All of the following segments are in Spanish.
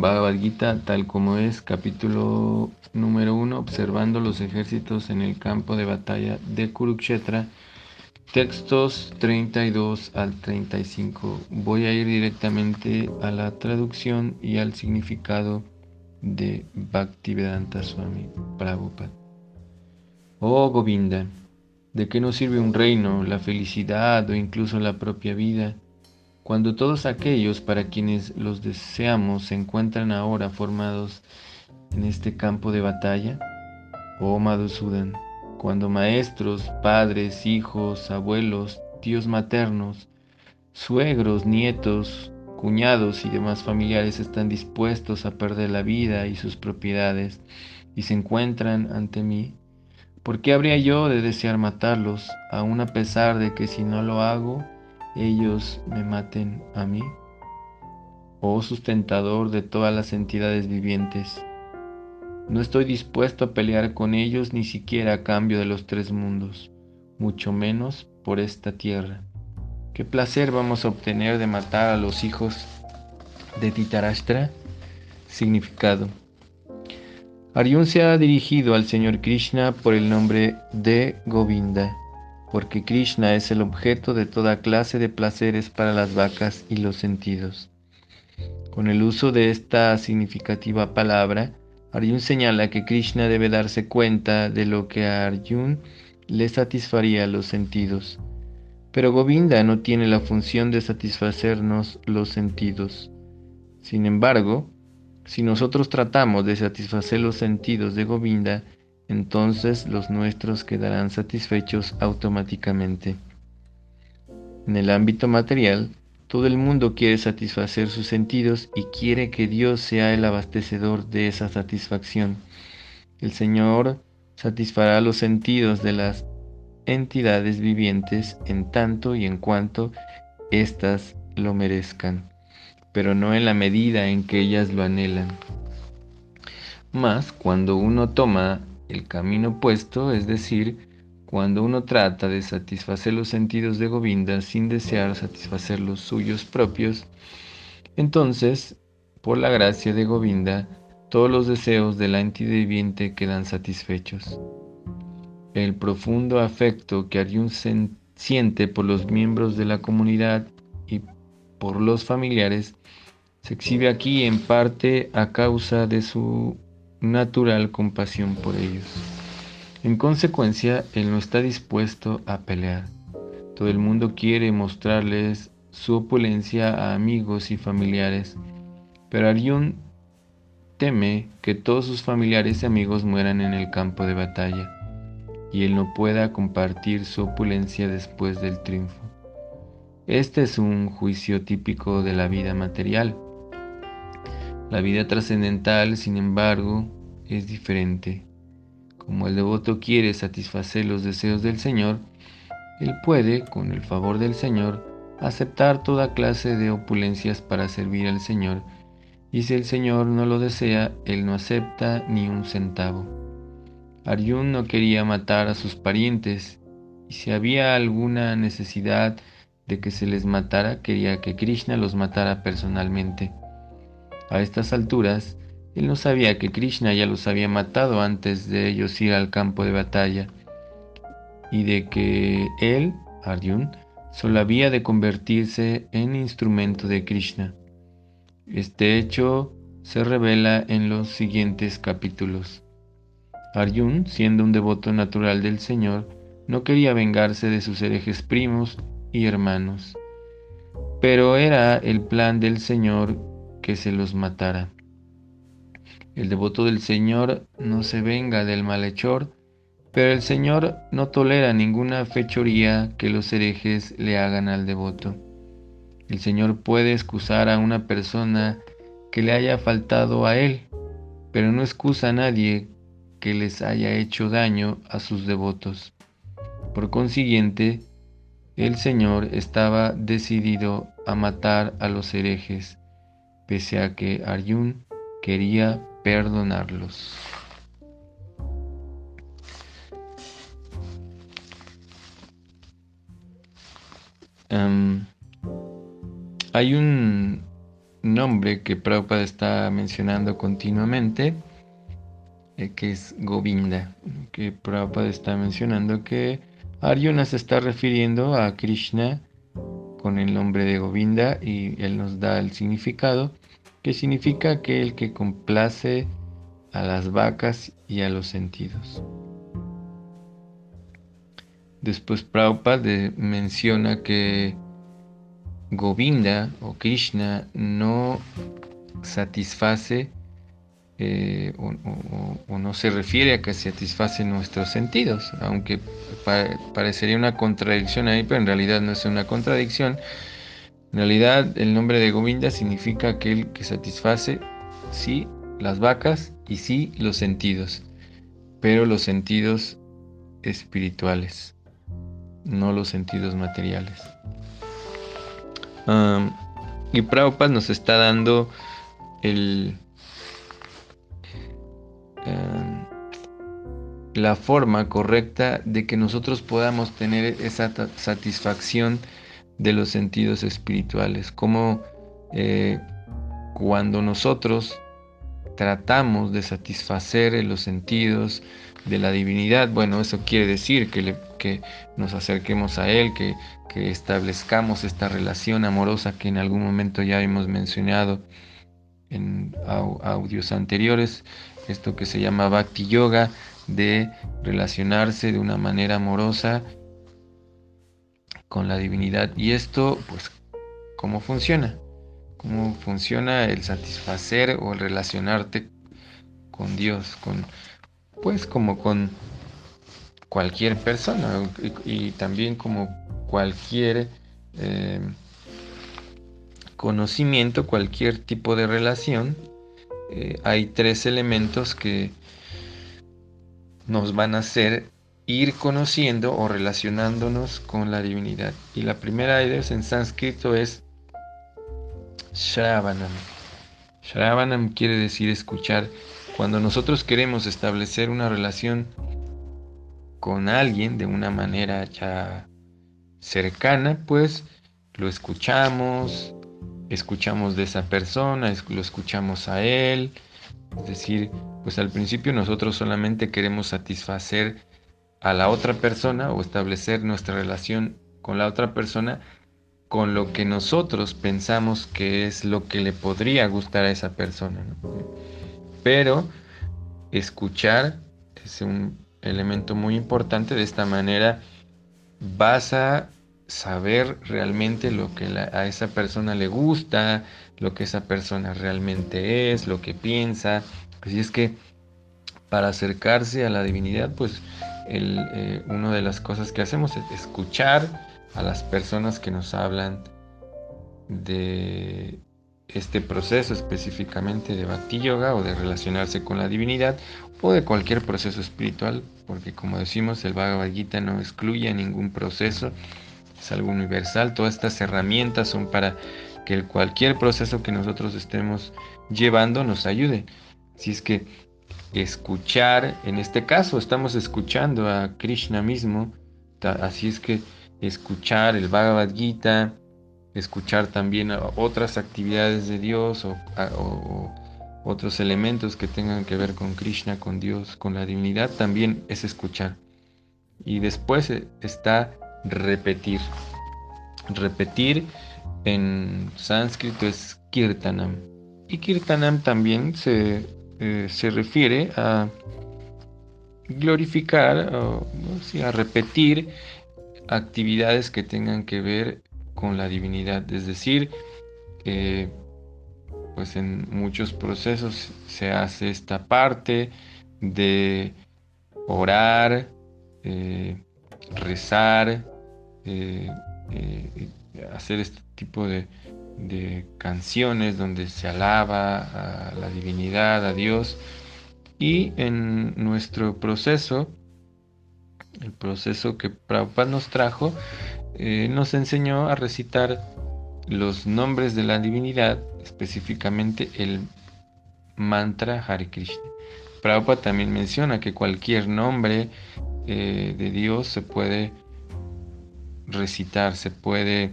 Bhagavad Gita tal como es, capítulo número 1, observando los ejércitos en el campo de batalla de Kurukshetra, textos 32 al 35. Voy a ir directamente a la traducción y al significado de Bhaktivedanta Swami Prabhupada. Oh Govinda, ¿de qué nos sirve un reino, la felicidad o incluso la propia vida? Cuando todos aquellos para quienes los deseamos se encuentran ahora formados en este campo de batalla, oh Madhusudan, cuando maestros, padres, hijos, abuelos, tíos maternos, suegros, nietos, cuñados y demás familiares están dispuestos a perder la vida y sus propiedades y se encuentran ante mí, ¿por qué habría yo de desear matarlos, aun a pesar de que si no lo hago, ellos me maten a mí? Oh sustentador de todas las entidades vivientes, no estoy dispuesto a pelear con ellos ni siquiera a cambio de los tres mundos, mucho menos por esta tierra. ¿Qué placer vamos a obtener de matar a los hijos de Titarashtra? Significado. Arjun se ha dirigido al Señor Krishna por el nombre de Govinda porque Krishna es el objeto de toda clase de placeres para las vacas y los sentidos. Con el uso de esta significativa palabra, Arjun señala que Krishna debe darse cuenta de lo que a Arjun le satisfaría los sentidos. Pero Govinda no tiene la función de satisfacernos los sentidos. Sin embargo, si nosotros tratamos de satisfacer los sentidos de Govinda, entonces los nuestros quedarán satisfechos automáticamente. En el ámbito material, todo el mundo quiere satisfacer sus sentidos y quiere que Dios sea el abastecedor de esa satisfacción. El Señor satisfará los sentidos de las entidades vivientes en tanto y en cuanto éstas lo merezcan, pero no en la medida en que ellas lo anhelan. Mas cuando uno toma el camino opuesto, es decir, cuando uno trata de satisfacer los sentidos de Govinda sin desear satisfacer los suyos propios, entonces, por la gracia de Govinda, todos los deseos de la entidad viviente quedan satisfechos. El profundo afecto que Arjun siente por los miembros de la comunidad y por los familiares se exhibe aquí en parte a causa de su natural compasión por ellos. En consecuencia, él no está dispuesto a pelear. Todo el mundo quiere mostrarles su opulencia a amigos y familiares, pero Arjun teme que todos sus familiares y amigos mueran en el campo de batalla y él no pueda compartir su opulencia después del triunfo. Este es un juicio típico de la vida material. La vida trascendental, sin embargo, es diferente. Como el devoto quiere satisfacer los deseos del Señor, él puede, con el favor del Señor, aceptar toda clase de opulencias para servir al Señor, y si el Señor no lo desea, él no acepta ni un centavo. Arjun no quería matar a sus parientes, y si había alguna necesidad de que se les matara, quería que Krishna los matara personalmente. A estas alturas, él no sabía que Krishna ya los había matado antes de ellos ir al campo de batalla y de que él, Arjun, solo había de convertirse en instrumento de Krishna. Este hecho se revela en los siguientes capítulos. Arjun, siendo un devoto natural del Señor, no quería vengarse de sus herejes primos y hermanos, pero era el plan del Señor que se los matara. El devoto del Señor no se venga del malhechor, pero el Señor no tolera ninguna fechoría que los herejes le hagan al devoto. El Señor puede excusar a una persona que le haya faltado a Él, pero no excusa a nadie que les haya hecho daño a sus devotos. Por consiguiente, el Señor estaba decidido a matar a los herejes, pese a que Arjun quería perdonarlos. hay un nombre que Prabhupada está mencionando continuamente, eh, que es Govinda, que Prabhupada está mencionando que Arjuna se está refiriendo a Krishna con el nombre de Govinda y él nos da el significado, que significa aquel que complace a las vacas y a los sentidos. Después Prabhupada menciona que Govinda o Krishna no satisface eh, o, no se refiere a que satisface nuestros sentidos, aunque parecería una contradicción ahí, pero en realidad no es una contradicción. En realidad el nombre de Govinda significa aquel que satisface, sí, las vacas y sí, los sentidos, pero los sentidos espirituales, no los sentidos materiales. y Prabhupada nos está dando el, la forma correcta de que nosotros podamos tener esa satisfacción de los sentidos espirituales. Como eh, cuando nosotros tratamos de satisfacer los sentidos de la divinidad, bueno, eso quiere decir que, que nos acerquemos a Él, que, que, establezcamos esta relación amorosa que en algún momento ya hemos mencionado en audios anteriores, esto que se llama Bhakti Yoga, de relacionarse de una manera amorosa con la divinidad. Y esto, pues, ¿cómo funciona? ¿Cómo funciona el satisfacer o el relacionarte con Dios? Con, pues como con cualquier persona y, también como cualquier eh, conocimiento, cualquier tipo de relación. Eh, hay tres elementos que nos van a hacer ir conociendo o relacionándonos con la divinidad. Y la primera de en sánscrito es Shravanam. Shravanam quiere decir escuchar. Cuando nosotros queremos establecer una relación con alguien de una manera ya cercana, pues lo escuchamos, escuchamos de esa persona, lo escuchamos a él. Es decir, pues al principio nosotros solamente queremos satisfacer a la otra persona o establecer nuestra relación con la otra persona con lo que nosotros pensamos que es lo que le podría gustar a esa persona. Pero escuchar es un elemento muy importante. De esta manera vas a saber realmente lo que a esa persona le gusta, lo que esa persona realmente es, lo que piensa, Así es que para acercarse a la divinidad, pues eh, una de las cosas que hacemos es escuchar a las personas que nos hablan de este proceso específicamente de Bhakti Yoga o de relacionarse con la divinidad o de cualquier proceso espiritual, porque como decimos, el Bhagavad Gita no excluye ningún proceso, es algo universal, todas estas herramientas son para que cualquier proceso que nosotros estemos llevando nos ayude. Si es que escuchar, en este caso estamos escuchando a Krishna mismo, así es que escuchar el Bhagavad Gita, escuchar también otras actividades de Dios o, otros elementos que tengan que ver con Krishna, con Dios, con la divinidad, también es escuchar. Y después eh, está repetir. Repetir en sánscrito es kirtanam. Y kirtanam también se eh, se refiere a glorificar, o, a repetir actividades que tengan que ver con la divinidad. Es decir, pues en muchos procesos se hace esta parte de orar, eh, rezar, eh, hacer este tipo de, de canciones donde se alaba a la divinidad, a Dios. Y en nuestro proceso, el proceso que Prabhupada nos trajo, eh, nos enseñó a recitar los nombres de la divinidad, específicamente el mantra Hare Krishna. Prabhupada también menciona que cualquier nombre eh, de Dios se puede recitar, se puede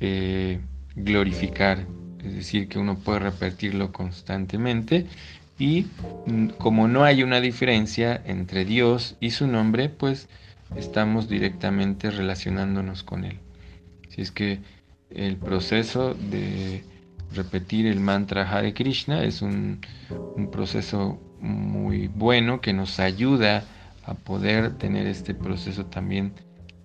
eh, glorificar. es decir, que uno puede repetirlo constantemente y como no hay una diferencia entre Dios y su nombre, pues estamos directamente relacionándonos con Él. Si es que el proceso de repetir el mantra Hare Krishna es un, un proceso muy bueno que nos ayuda a poder tener este proceso también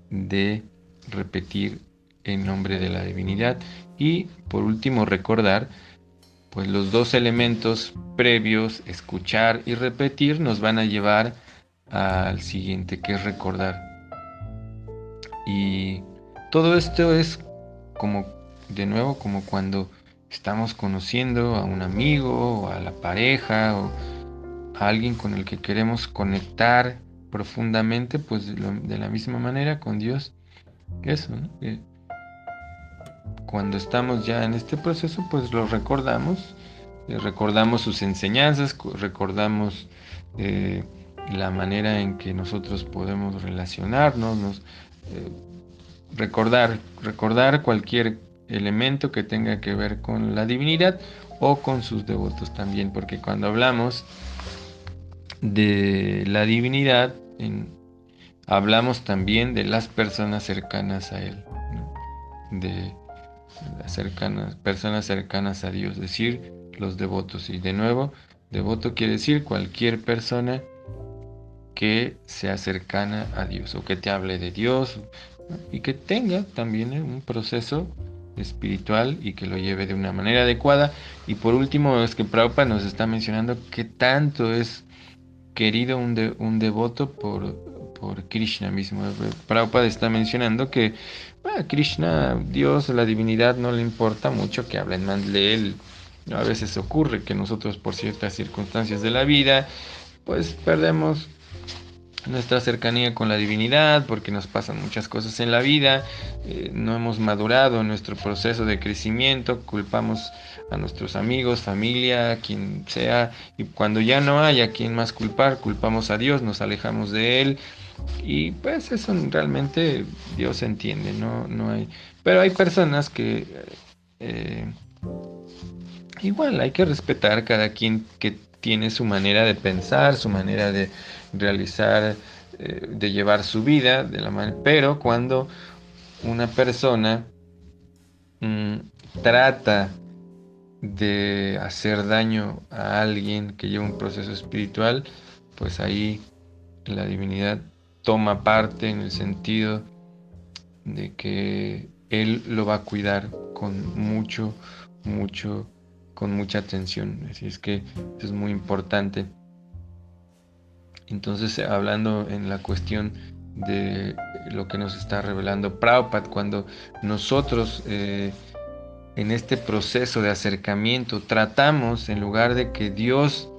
de repetir en nombre de la divinidad. Y por último recordar pues los dos elementos previos escuchar y repetir nos van a llevar al siguiente que es recordar. Y todo esto es como de nuevo como cuando estamos conociendo a un amigo o a la pareja o a alguien con el que queremos conectar profundamente pues de la misma manera con Dios. Eso ¿no? Cuando estamos ya en este proceso, pues lo recordamos, eh, recordamos sus enseñanzas, recordamos eh, la manera en que nosotros podemos relacionarnos, eh, recordar, recordar cualquier elemento que tenga que ver con la divinidad o con sus devotos también, porque cuando hablamos de la divinidad, hablamos también de las personas cercanas a él, de personas cercanas a Dios, decir los devotos. Y de nuevo, devoto quiere decir cualquier persona que sea cercana a Dios o que te hable de Dios y que tenga también un proceso espiritual y que lo lleve de una manera adecuada. Y por último, es que Prabhupada nos está mencionando que tanto es querido un, un devoto por, por Krishna mismo. Prabhupada está mencionando que a Krishna, Dios, la divinidad, no le importa mucho que hablen mal de él. A veces ocurre que nosotros por ciertas circunstancias de la vida, pues perdemos nuestra cercanía con la divinidad, porque nos pasan muchas cosas en la vida, eh, no hemos madurado en nuestro proceso de crecimiento, culpamos a nuestros amigos, familia, quien sea, y cuando ya no hay a quien más culpar, culpamos a Dios, nos alejamos de Él, y pues eso realmente Dios entiende, no, no hay. Pero hay personas que eh, igual hay que respetar cada quien que tiene su manera de pensar, su manera de realizar, eh, de llevar su vida, de la pero cuando una persona mm, trata de hacer daño a alguien que lleva un proceso espiritual, pues ahí la divinidad toma parte en el sentido de que él lo va a cuidar con mucho, mucho, con mucha atención. Así es que es muy importante. Entonces, hablando en la cuestión de lo que nos está revelando Prabhupada, cuando nosotros eh, en este proceso de acercamiento tratamos, en lugar de que Dios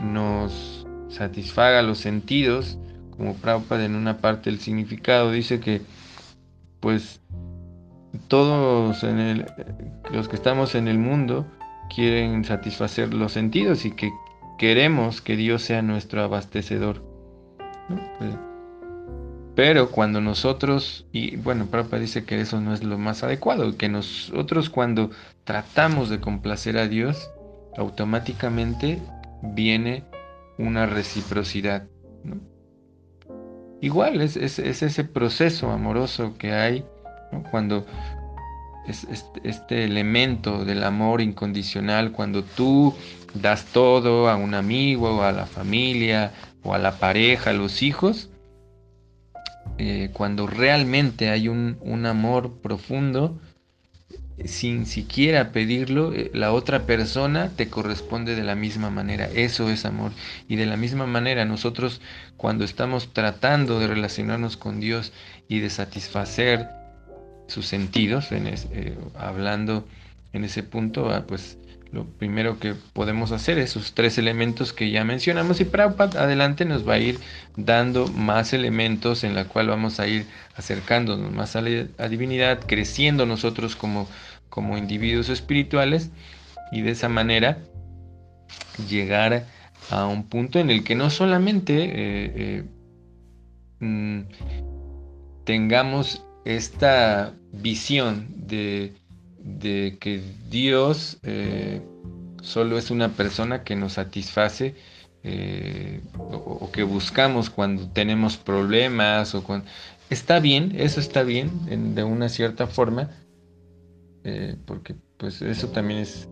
nos satisfaga los sentidos, como Prabhupada en una parte del significado dice que pues todos los que estamos en el mundo quieren satisfacer los sentidos y que queremos que Dios sea nuestro abastecedor. Pues, pero cuando nosotros, y bueno, Prabhupada dice que eso no es lo más adecuado, que nosotros cuando tratamos de complacer a Dios, automáticamente viene una reciprocidad. igual es, ese proceso amoroso que hay cuando es este, elemento del amor incondicional, cuando tú das todo a un amigo, o a la familia, o a la pareja, a los hijos, eh, cuando realmente hay un, un amor profundo, sin siquiera pedirlo, eh, la otra persona te corresponde de la misma manera. Eso es amor. Y de la misma manera, nosotros cuando estamos tratando de relacionarnos con Dios y de satisfacer sus sentidos, en eh, hablando en ese punto, ah, pues lo primero que podemos hacer es esos tres elementos que ya mencionamos y Prabhupada adelante nos va a ir dando más elementos en la cual vamos a ir acercándonos más a la divinidad, creciendo nosotros como, como individuos espirituales y de esa manera llegar a un punto en el que no solamente eh, eh, mm, tengamos esta visión de de que Dios eh, solo es una persona que nos satisface eh, o, que buscamos cuando tenemos problemas o cuando... Está bien, eso está bien de una cierta forma, eh, porque pues eso también es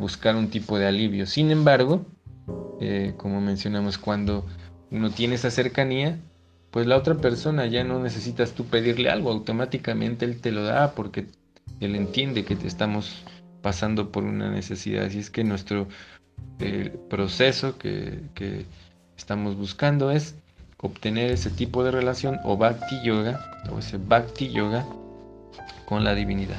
buscar un tipo de alivio. Sin embargo, como mencionamos, cuando uno tiene esa cercanía, pues la otra persona ya no necesitas tú pedirle algo, automáticamente él te lo da porque él entiende que estamos pasando por una necesidad. Así es que nuestro proceso que, que, estamos buscando es obtener ese tipo de relación o bhakti yoga o ese bhakti yoga con la divinidad.